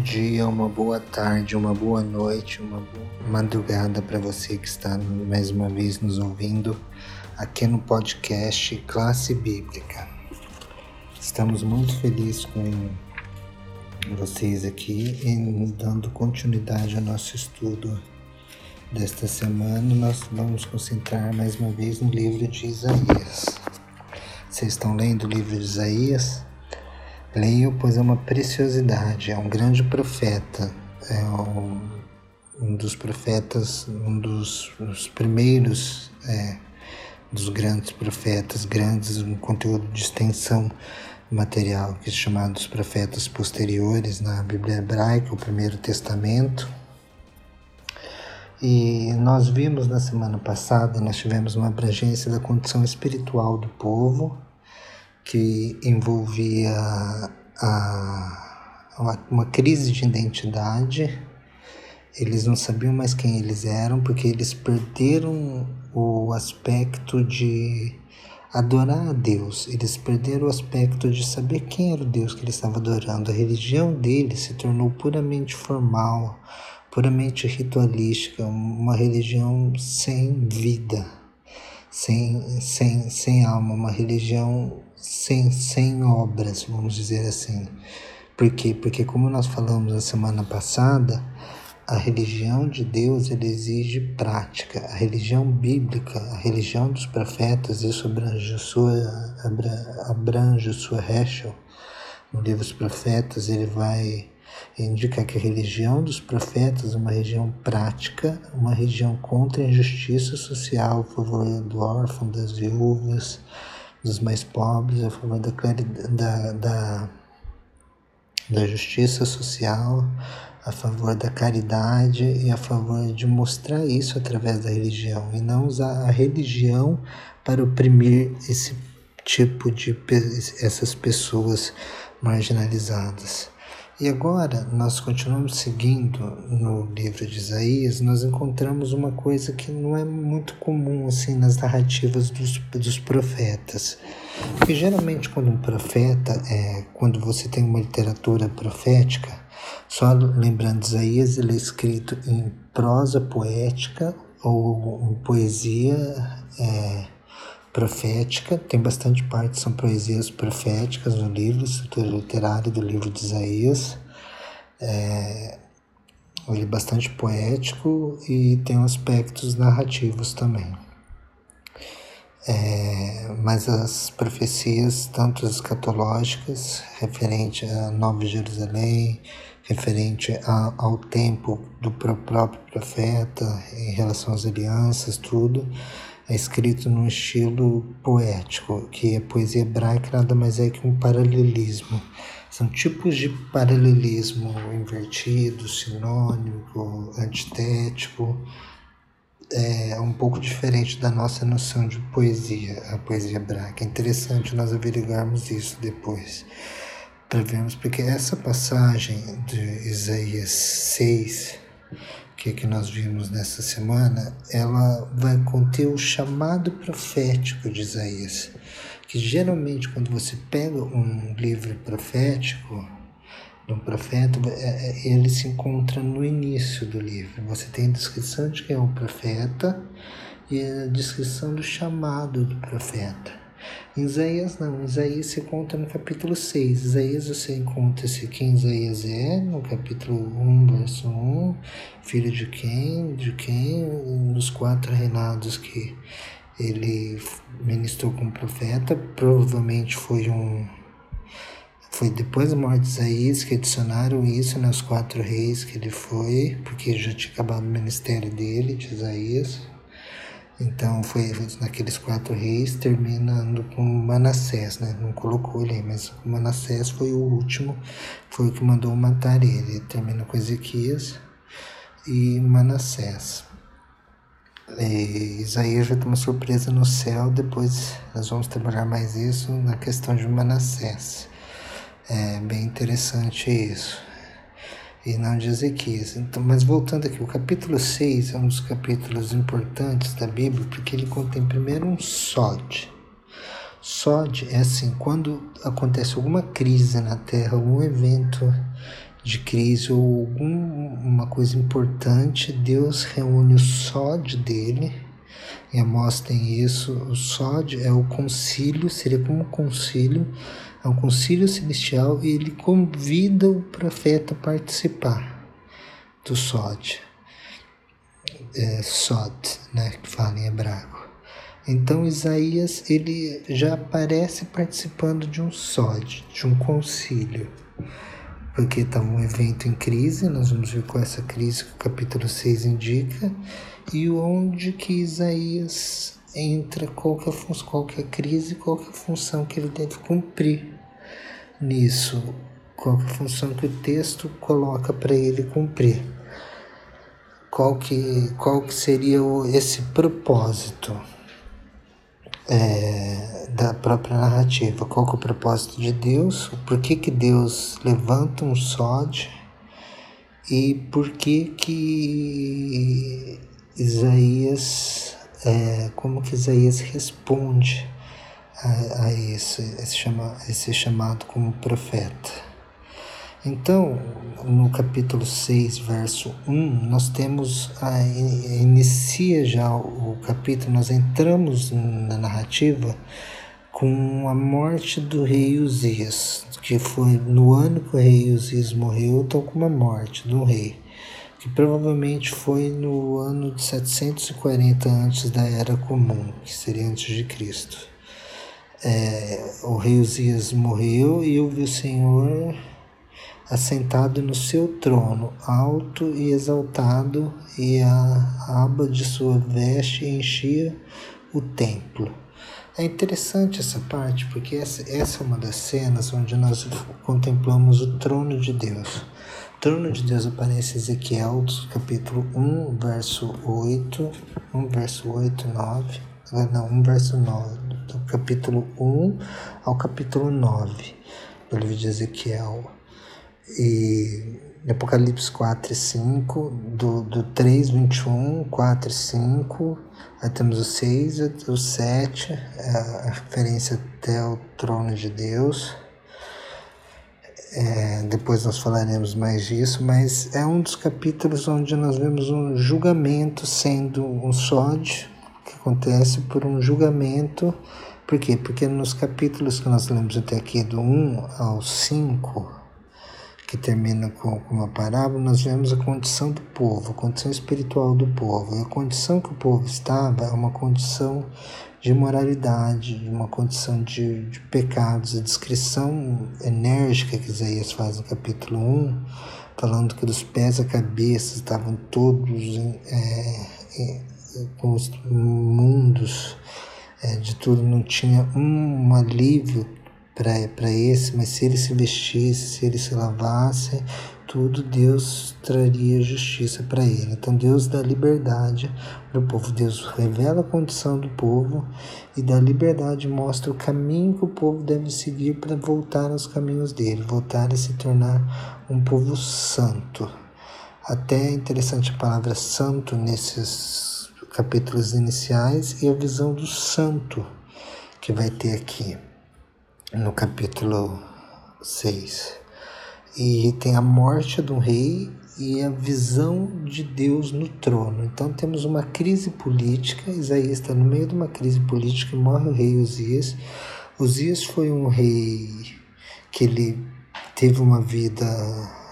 dia, uma boa tarde, uma boa noite, uma boa madrugada para você que está mais uma vez nos ouvindo aqui no podcast Classe Bíblica. Estamos muito felizes com vocês aqui e dando continuidade ao nosso estudo desta semana. Nós vamos concentrar mais uma vez no livro de Isaías. Vocês estão lendo o livro de Isaías? Leio, pois é uma preciosidade, é um grande profeta, é um, um dos profetas, um dos, dos primeiros é, dos grandes profetas, grandes, um conteúdo de extensão material, que é chamado dos profetas posteriores na Bíblia Hebraica, o Primeiro Testamento. E nós vimos na semana passada, nós tivemos uma abrangência da condição espiritual do povo, que envolvia a, uma, uma crise de identidade. Eles não sabiam mais quem eles eram porque eles perderam o aspecto de adorar a Deus. Eles perderam o aspecto de saber quem era o Deus que eles estavam adorando. A religião deles se tornou puramente formal, puramente ritualística, uma religião sem vida sem, sem, sem alma, uma religião sem, sem obras, vamos dizer assim. Por quê? Porque como nós falamos na semana passada, a religião de Deus exige prática. A religião bíblica, a religião dos profetas, isso abrange sua, abrange sua Heschel. No livro dos profetas ele vai indica que a religião dos profetas é uma religião prática, uma religião contra a injustiça social, a favor do órfão, das viúvas, dos mais pobres, a favor da, da, da, da justiça social, a favor da caridade e a favor de mostrar isso através da religião e não usar a religião para oprimir esse tipo de essas pessoas marginalizadas. E agora, nós continuamos seguindo no livro de Isaías, nós encontramos uma coisa que não é muito comum assim nas narrativas dos, dos profetas. Porque geralmente quando um profeta, é, quando você tem uma literatura profética, só lembrando Isaías, ele é escrito em prosa poética ou em poesia é, profética, tem bastante parte, são poesias proféticas no livro, estrutura literária do livro de Isaías. É, ele é bastante poético e tem aspectos narrativos também. É, mas as profecias, tanto as escatológicas, referente a Nova Jerusalém, referente a, ao tempo do próprio profeta, em relação às alianças, tudo, é escrito num estilo poético, que a poesia hebraica nada mais é que um paralelismo. São tipos de paralelismo invertido, sinônico, antitético. É um pouco diferente da nossa noção de poesia, a poesia hebraica. É interessante nós averiguarmos isso depois, para vermos, porque essa passagem de Isaías 6 que, que nós vimos nessa semana, ela vai conter o chamado profético de Isaías. Que geralmente, quando você pega um livro profético, de um profeta, é, é, ele se encontra no início do livro. Você tem a descrição de quem é o profeta e a descrição do chamado do profeta. Em Isaías não, Isaías se conta no capítulo 6. Isaías você encontra-se quem Isaías é, no capítulo 1, verso 1, filho de quem, de quem, nos quatro reinados que ele ministrou como profeta, provavelmente foi um foi depois da morte de Isaías que adicionaram isso nos quatro reis que ele foi, porque já tinha acabado o ministério dele, de Isaías. Então foi naqueles quatro reis, terminando com Manassés, né? Não colocou ele aí, mas Manassés foi o último, foi o que mandou matar ele. ele com Ezequias e Manassés. E Isaías vai ter uma surpresa no céu, depois nós vamos trabalhar mais isso na questão de Manassés. É bem interessante isso e não de Ezequias. Então, mas voltando aqui, o capítulo 6 é um dos capítulos importantes da Bíblia, porque ele contém primeiro um sode. Sode é assim, quando acontece alguma crise na Terra, algum evento de crise ou alguma coisa importante, Deus reúne o sódio dele e amostrem isso. O sódio é o concílio, seria como um concílio, é um concílio celestial e ele convida o profeta a participar do sódio. É, sod, né, que fala em hebraico. Então Isaías ele já aparece participando de um sódio, de um concílio porque está um evento em crise, nós vamos ver qual é essa crise que o capítulo 6 indica, e onde que Isaías entra, qual que é a, qual que é a crise, qual que é a função que ele deve cumprir nisso, qual que é a função que o texto coloca para ele cumprir. Qual que, qual que seria esse propósito? é, da própria narrativa. Qual é o propósito de Deus? Por que, que Deus levanta um sódio? E por que que Isaías, é, como que Isaías responde a, a esse, chama, esse chamado como profeta? Então, no capítulo 6, verso 1, nós temos, a, inicia já o capítulo, nós entramos na narrativa com a morte do rei Uzias, que foi no ano que o rei Uzias morreu, então com uma morte do rei, que provavelmente foi no ano de 740 antes da Era Comum, que seria antes de Cristo. É, o rei Uzias morreu e houve o Senhor assentado no seu trono, alto e exaltado, e a aba de sua veste enchia o templo. É interessante essa parte, porque essa, essa é uma das cenas onde nós contemplamos o trono de Deus. Trono de Deus aparece Ezequiel, capítulo 1, verso 8, 1 verso 8, 9, não, 1 verso 9, do capítulo 1 ao capítulo 9 do livro de Ezequiel e Apocalipse 4 e 5, do, do 3, 21, 4 e 5, aí temos o 6, o 7, a referência até o trono de Deus. É, depois nós falaremos mais disso, mas é um dos capítulos onde nós vemos um julgamento sendo um sódio, que acontece por um julgamento. Por quê? Porque nos capítulos que nós lemos até aqui, do 1 ao 5, que termina com, uma parábola, nós vemos a condição do povo, a condição espiritual do povo. E a condição que o povo estava é uma condição de moralidade, uma condição de, de pecados. A descrição enérgica que Isaías faz no capítulo 1, falando que dos pés à cabeça estavam todos é, é, com os mundos é, de tudo, não tinha um alívio para esse, mas se ele se vestisse, se ele se lavasse, tudo Deus traria justiça para ele. Então Deus dá liberdade para o povo. Deus revela a condição do povo e dá liberdade, mostra o caminho que o povo deve seguir para voltar aos caminhos dele, voltar a se tornar um povo santo. Até é interessante a palavra santo nesses capítulos iniciais e a visão do santo que vai ter aqui no capítulo 6. E tem a morte do rei e a visão de Deus no trono. Então temos uma crise política. Isaías está no meio de uma crise política morre o rei Uzias. Uzias foi um rei que ele teve uma vida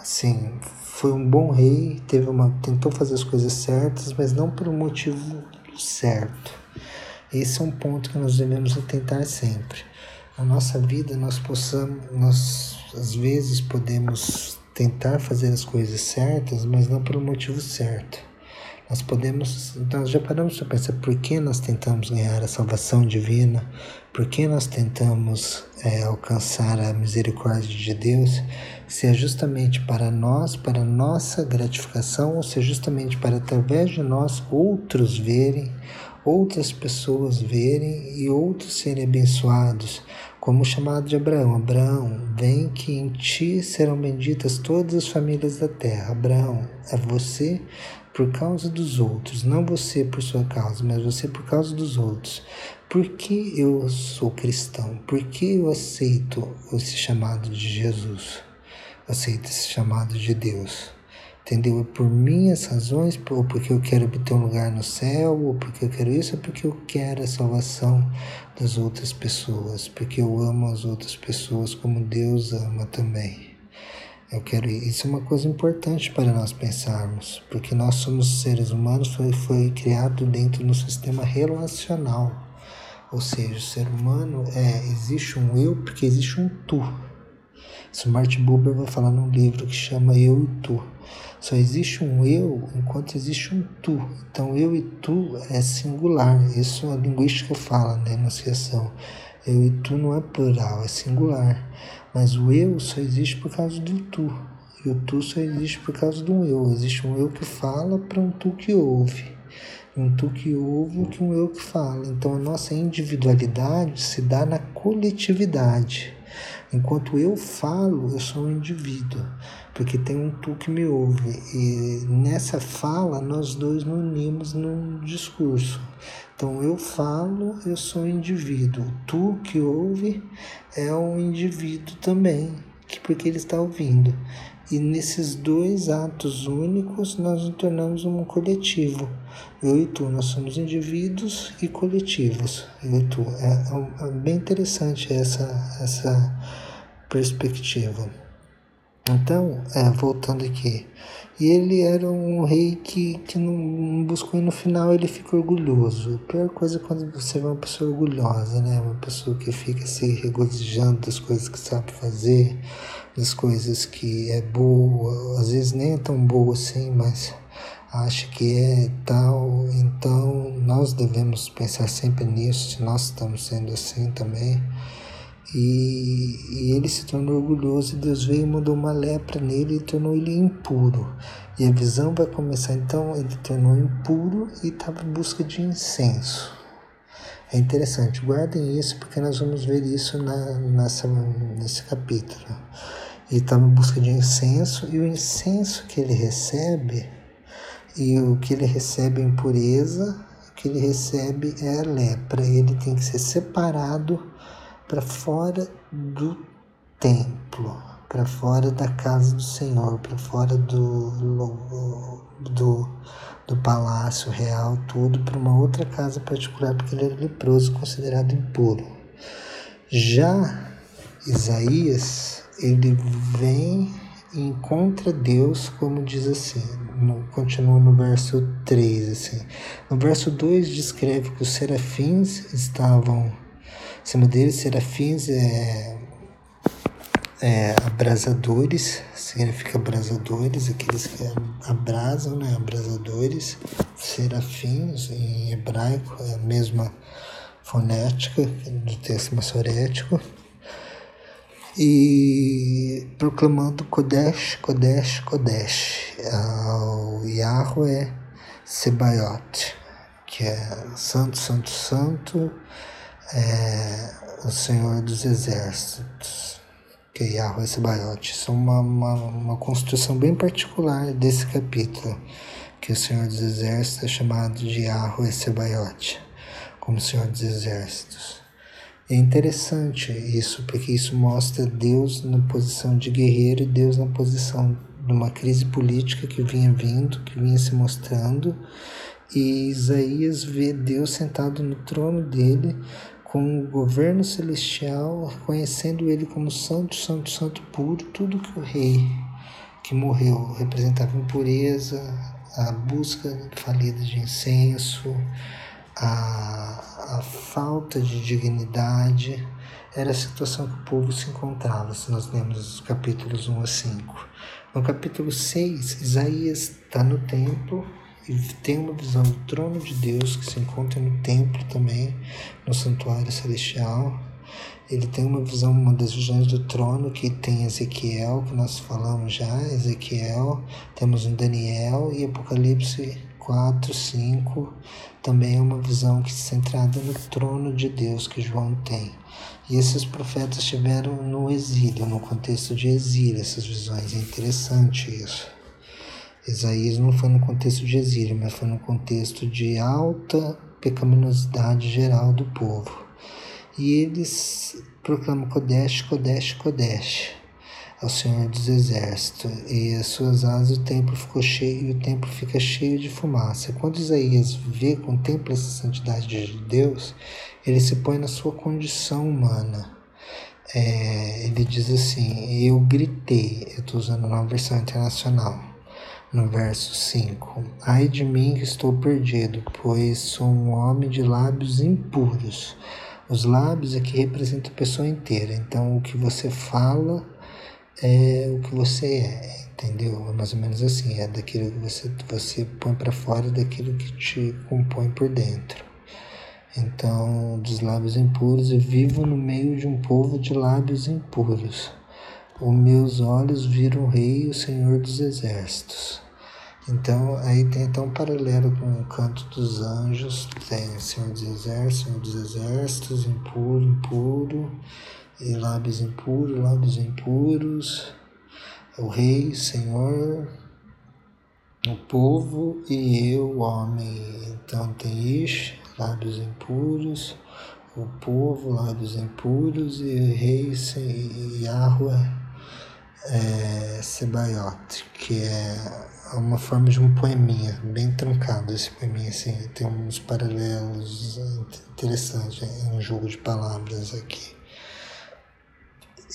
assim, foi um bom rei, teve uma tentou fazer as coisas certas, mas não por um motivo certo. Esse é um ponto que nós devemos atentar sempre na nossa vida nós possamos, nós às vezes podemos tentar fazer as coisas certas, mas não pelo motivo certo. Nós podemos, nós já paramos para pensar por que nós tentamos ganhar a salvação divina, por que nós tentamos é, alcançar a misericórdia de Deus, se é justamente para nós, para nossa gratificação, ou se é justamente para através de nós outros verem, outras pessoas verem e outros serem abençoados como o chamado de Abraão: Abraão, vem que em ti serão benditas todas as famílias da terra. Abraão, é você por causa dos outros, não você por sua causa, mas você por causa dos outros. Por que eu sou cristão? Por que eu aceito esse chamado de Jesus? aceito esse chamado de Deus. Entendeu? É por minhas razões, ou porque eu quero obter um lugar no céu, ou porque eu quero isso, ou porque eu quero a salvação das outras pessoas, porque eu amo as outras pessoas como Deus ama também. Eu quero isso é uma coisa importante para nós pensarmos, porque nós somos seres humanos, foi, foi criado dentro do sistema relacional. Ou seja, o ser humano é existe um eu porque existe um tu. Isso Martin Buber vai falar num livro que chama Eu e Tu. Só existe um eu enquanto existe um tu. Então, eu e tu é singular. Isso a linguística fala na né? enunciação. Eu e tu não é plural, é singular. Mas o eu só existe por causa do tu. E o tu só existe por causa do eu. Existe um eu que fala para um tu que ouve. Um tu que ouve que um eu que fala. Então a nossa individualidade se dá na coletividade. Enquanto eu falo, eu sou um indivíduo, porque tem um tu que me ouve. E nessa fala, nós dois nos unimos num discurso. Então eu falo, eu sou um indivíduo. Tu que ouve é um indivíduo também, que porque ele está ouvindo. E nesses dois atos únicos nós nos tornamos um coletivo. Eu e tu, nós somos indivíduos e coletivos. Eu e tu. É, é bem interessante essa, essa perspectiva. Então, é, voltando aqui, e ele era um rei que, que não buscou e no final ele fica orgulhoso. A pior coisa é quando você vê uma pessoa orgulhosa, né? Uma pessoa que fica se regozijando das coisas que sabe fazer, das coisas que é boa, às vezes nem é tão boa assim, mas acha que é tal. Então nós devemos pensar sempre nisso, se nós estamos sendo assim também. E, e, ele se tornou orgulhoso e Deus veio e mandou uma lepra nele e tornou ele impuro. E a visão vai começar então, ele tornou impuro e estava em busca de incenso. É interessante, guardem isso porque nós vamos ver isso na, nessa, nesse capítulo. Ele estava em busca de incenso e o incenso que ele recebe e o que ele recebe é impureza, o que ele recebe é a lepra. Ele tem que ser separado para fora do templo, para fora da casa do Senhor, para fora do, do, do palácio real, tudo para uma outra casa particular, porque ele era leproso, considerado impuro. Já Isaías, ele vem e encontra Deus, como diz assim, no, continua no verso 3, assim. No verso 2 descreve que os serafins estavam cima deles, serafins é, é abrasadores, significa abrasadores, aqueles que abrasam, né? Abrasadores, serafins em hebraico, é a mesma fonética do texto massorético. E proclamando Kodesh, Kodesh, Kodesh ao Yahweh Sebaiot, que é Santo, Santo, Santo, é, o Senhor dos Exércitos, que é Yahweh Sebaiote. Isso é uma, uma, uma construção bem particular desse capítulo, que o Senhor dos Exércitos é chamado de Yahweh Sebaiote, como Senhor dos Exércitos. É interessante isso, porque isso mostra Deus na posição de guerreiro e Deus na posição de uma crise política que vinha vindo, que vinha se mostrando, e Isaías vê Deus sentado no trono dele, com o governo celestial, reconhecendo ele como santo, santo, santo puro, tudo que o rei que morreu representava impureza, a busca falida de incenso, a, a falta de dignidade, era a situação que o povo se encontrava, se nós lemos os capítulos 1 a 5. No capítulo 6, Isaías está no templo e tem uma visão do trono de Deus que se encontra no templo também, no santuário celestial. Ele tem uma visão, uma das visões do trono que tem Ezequiel, que nós falamos já, Ezequiel, temos um Daniel e Apocalipse 4, 5, também é uma visão que se centrada no trono de Deus que João tem. E esses profetas estiveram no exílio, no contexto de exílio, essas visões. É interessante isso. Isaías não foi no contexto de exílio, mas foi no contexto de alta pecaminosidade geral do povo. E eles proclamam Kodesh, Kodesh, Kodesh. ao Senhor dos Exércitos, e as suas asas o templo ficou cheio, e o templo fica cheio de fumaça. Quando Isaías vê, contempla essa santidade de Deus, ele se põe na sua condição humana. É, ele diz assim: Eu gritei, eu estou usando uma versão internacional, no verso 5: Ai de mim que estou perdido, pois sou um homem de lábios impuros. Os lábios aqui representam a pessoa inteira, então o que você fala é o que você é, entendeu? É mais ou menos assim, é daquilo que você, você põe para fora daquilo que te compõe por dentro. Então, dos lábios impuros, eu vivo no meio de um povo de lábios impuros. Os meus olhos viram o Rei, o Senhor dos Exércitos. Então, aí tem até um paralelo com o canto dos anjos, tem Senhor dos Exércitos, Senhor dos Exércitos, impuro, impuro, e lábios impuros, lábios impuros, o rei, Senhor, o povo e eu, homem. Então tem Ish, lábios impuros, o povo, lábios impuros, e o rei, Yahweh, é, Sebaiote, que é uma forma de um poeminha, bem truncado esse poeminha, assim, tem uns paralelos interessantes em um jogo de palavras aqui.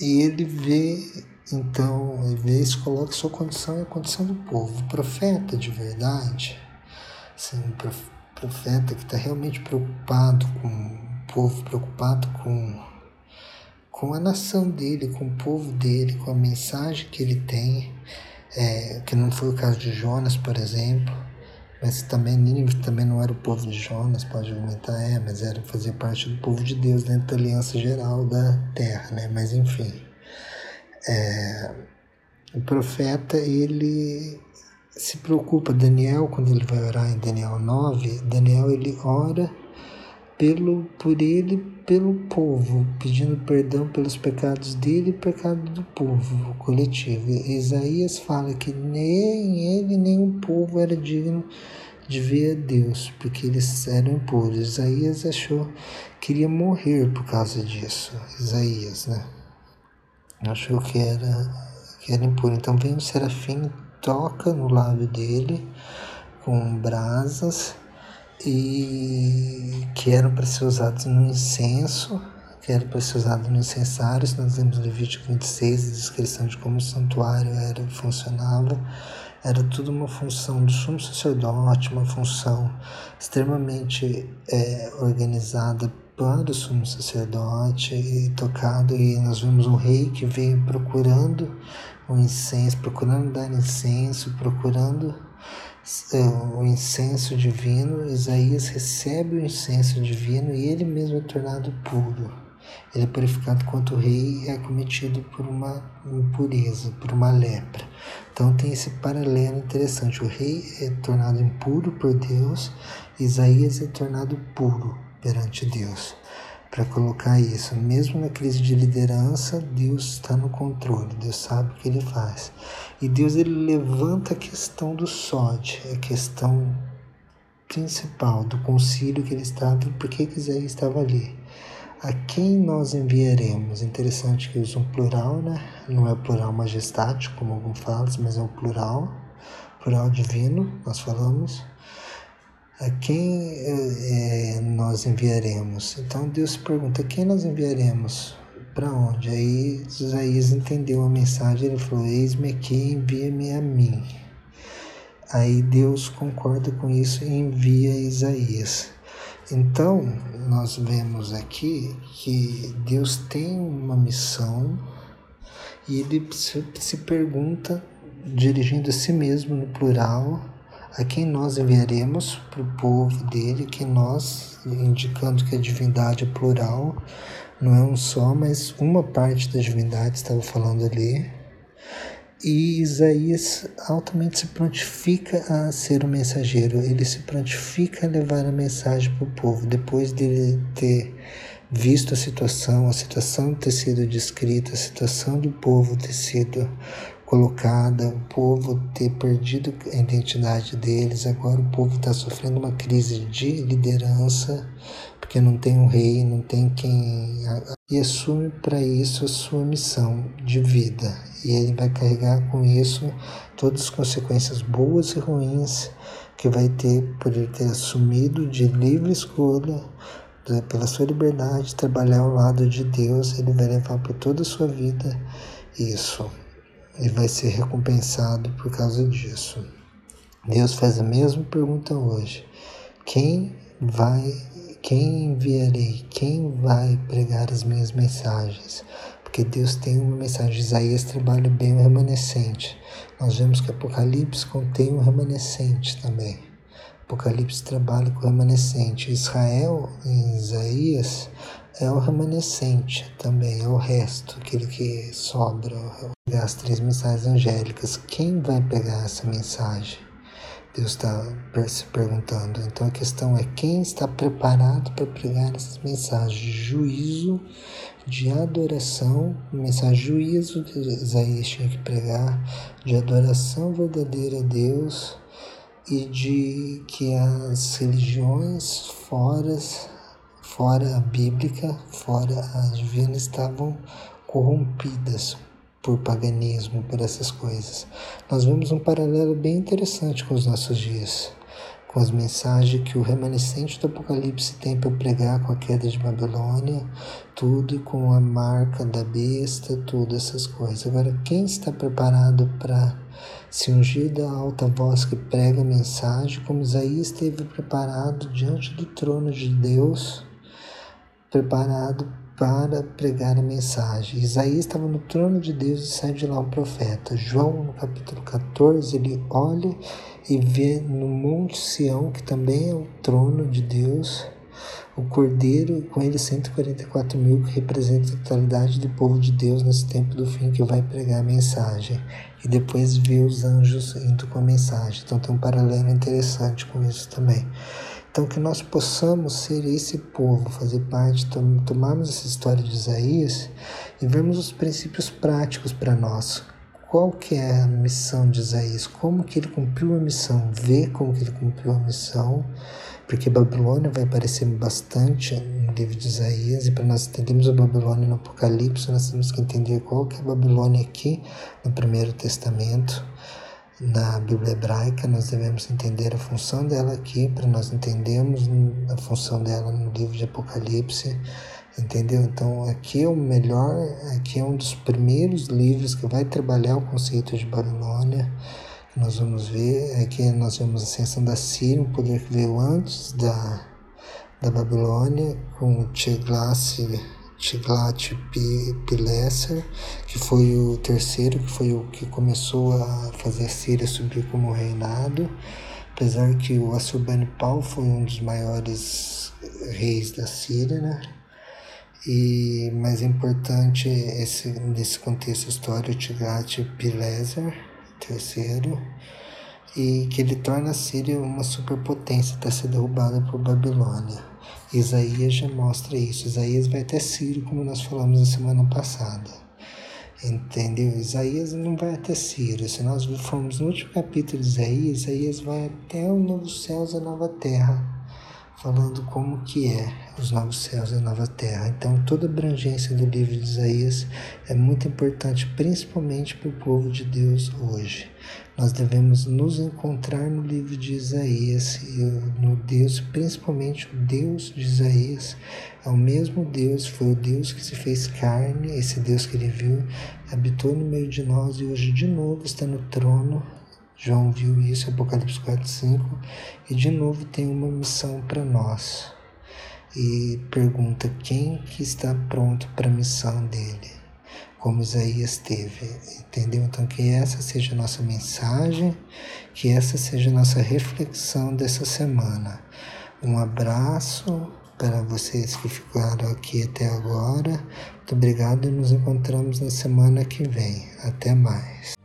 E ele vê, então, ele vê e coloca sua condição e a condição do povo. O profeta de verdade, assim, um profeta que está realmente preocupado com o povo, preocupado com, com a nação dele, com o povo dele, com a mensagem que ele tem, é, que não foi o caso de Jonas, por exemplo mas também Nínive também não era o povo de Jonas, pode argumentar, é, mas era fazer parte do povo de Deus dentro da aliança geral da terra, né? Mas enfim, é, o profeta ele se preocupa. Daniel, quando ele vai orar em Daniel 9, Daniel ele ora pelo por ele pelo povo, pedindo perdão pelos pecados dele e pecado do povo coletivo. Isaías fala que nem ele nem o povo era digno de ver a Deus, porque eles eram impuros. Isaías achou que iria morrer por causa disso. Isaías, né? Achou que era que era impuro. Então vem o serafim, toca no lábio dele com brasas e que eram para ser usados no incenso, que eram para ser usados no incensário. Nós vemos Levítico 26 a descrição de como o santuário era funcionava. Era tudo uma função do sumo sacerdote, uma função extremamente é, organizada para o sumo sacerdote e tocado. E nós vemos um rei que veio procurando o incenso, procurando dar incenso, procurando o incenso divino, Isaías recebe o incenso divino e ele mesmo é tornado puro. Ele é purificado quanto rei é cometido por uma impureza, por uma lepra. Então tem esse paralelo interessante. O rei é tornado impuro por Deus, Isaías é tornado puro perante Deus para colocar isso. Mesmo na crise de liderança, Deus está no controle, Deus sabe o que ele faz. E Deus ele levanta a questão do sode, a questão principal do concílio que ele estava, por que Isaías estava ali. A quem nós enviaremos? Interessante que usa um plural, né? Não é plural majestático, como alguns falam, mas é um plural, plural divino, nós falamos a quem é, nós enviaremos? Então Deus pergunta: a quem nós enviaremos? Para onde? Aí Isaías entendeu a mensagem, ele falou: Eis-me aqui, envia-me a mim. Aí Deus concorda com isso e envia Isaías. Então, nós vemos aqui que Deus tem uma missão e ele se pergunta, dirigindo a si mesmo no plural, a quem nós enviaremos para o povo dele, que nós, indicando que a divindade é plural, não é um só, mas uma parte da divindade estava falando ali. E Isaías altamente se prontifica a ser o mensageiro, ele se prontifica a levar a mensagem para o povo, depois dele ter visto a situação, a situação ter sido descrita, a situação do povo ter sido colocada, o povo ter perdido a identidade deles, agora o povo está sofrendo uma crise de liderança, porque não tem um rei, não tem quem. E assume para isso a sua missão de vida. E ele vai carregar com isso todas as consequências boas e ruins que vai ter por ele ter assumido de livre escolha, pela sua liberdade, trabalhar ao lado de Deus, ele vai levar por toda a sua vida isso e vai ser recompensado por causa disso. Deus faz a mesma pergunta hoje: quem vai, quem enviarei? Quem vai pregar as minhas mensagens? Porque Deus tem uma mensagem. Isaías trabalha bem o remanescente. Nós vemos que Apocalipse contém um remanescente também. Apocalipse trabalha com o remanescente. Israel, em Isaías, é o remanescente também, é o resto, aquele que sobra, as três mensagens angélicas. Quem vai pegar essa mensagem? Deus está se perguntando. Então a questão é quem está preparado para pregar essas mensagens de juízo, de adoração, mensagem de juízo que Isaías tinha que pregar, de adoração verdadeira a Deus e de que as religiões fora, fora a bíblica, fora a divina, estavam corrompidas por paganismo, por essas coisas. Nós vemos um paralelo bem interessante com os nossos dias, com as mensagens que o remanescente do Apocalipse tem para pregar com a queda de Babilônia, tudo com a marca da besta, tudo essas coisas. Agora, quem está preparado para se ungir da alta voz que prega a mensagem, como Isaías esteve preparado diante do trono de Deus, preparado para pregar a mensagem. Isaías estava no trono de Deus e sai de lá um profeta. João, no capítulo 14, ele olha e vê no Monte Sião, que também é o trono de Deus, o Cordeiro, com ele 144 mil, que representa a totalidade do povo de Deus nesse tempo do fim, que vai pregar a mensagem. E depois vê os anjos indo com a mensagem. Então tem um paralelo interessante com isso também. Então que nós possamos ser esse povo, fazer parte, tomarmos essa história de Isaías e vermos os princípios práticos para nós. Qual que é a missão de Isaías? Como que ele cumpriu a missão? Ver como que ele cumpriu a missão porque Babilônia vai aparecer bastante no livro de Isaías, e para nós entendermos a Babilônia no Apocalipse, nós temos que entender qual que é a Babilônia aqui no Primeiro Testamento. Na Bíblia hebraica, nós devemos entender a função dela aqui, para nós entendermos a função dela no livro de Apocalipse, entendeu? Então, aqui é o melhor, aqui é um dos primeiros livros que vai trabalhar o conceito de Babilônia nós vamos ver aqui nós vemos a ascensão da Síria, um poder que veio antes da, da Babilônia, com Tiglat-Pileser, que foi o terceiro, que foi o que começou a fazer a Síria subir como reinado, apesar que o Assurbanipal foi um dos maiores reis da Síria, né? E mais importante esse nesse contexto histórico Tiglat-Pileser terceiro e que ele torna a Síria uma superpotência até ser derrubada por Babilônia. Isaías já mostra isso. Isaías vai até Sírio, como nós falamos na semana passada. Entendeu? Isaías não vai até Sírio. Se nós formos no último capítulo de Isaías, Isaías vai até o novo céus e a nova terra falando como que é os novos céus e a nova terra. Então, toda a abrangência do livro de Isaías é muito importante, principalmente para o povo de Deus hoje. Nós devemos nos encontrar no livro de Isaías e no Deus, principalmente o Deus de Isaías, é o mesmo Deus, foi o Deus que se fez carne, esse Deus que ele viu, habitou no meio de nós e hoje de novo está no trono João viu isso, Apocalipse 4, 5, e de novo tem uma missão para nós. E pergunta quem que está pronto para a missão dele, como Isaías teve, entendeu? Então que essa seja a nossa mensagem, que essa seja a nossa reflexão dessa semana. Um abraço para vocês que ficaram aqui até agora. Muito obrigado e nos encontramos na semana que vem. Até mais.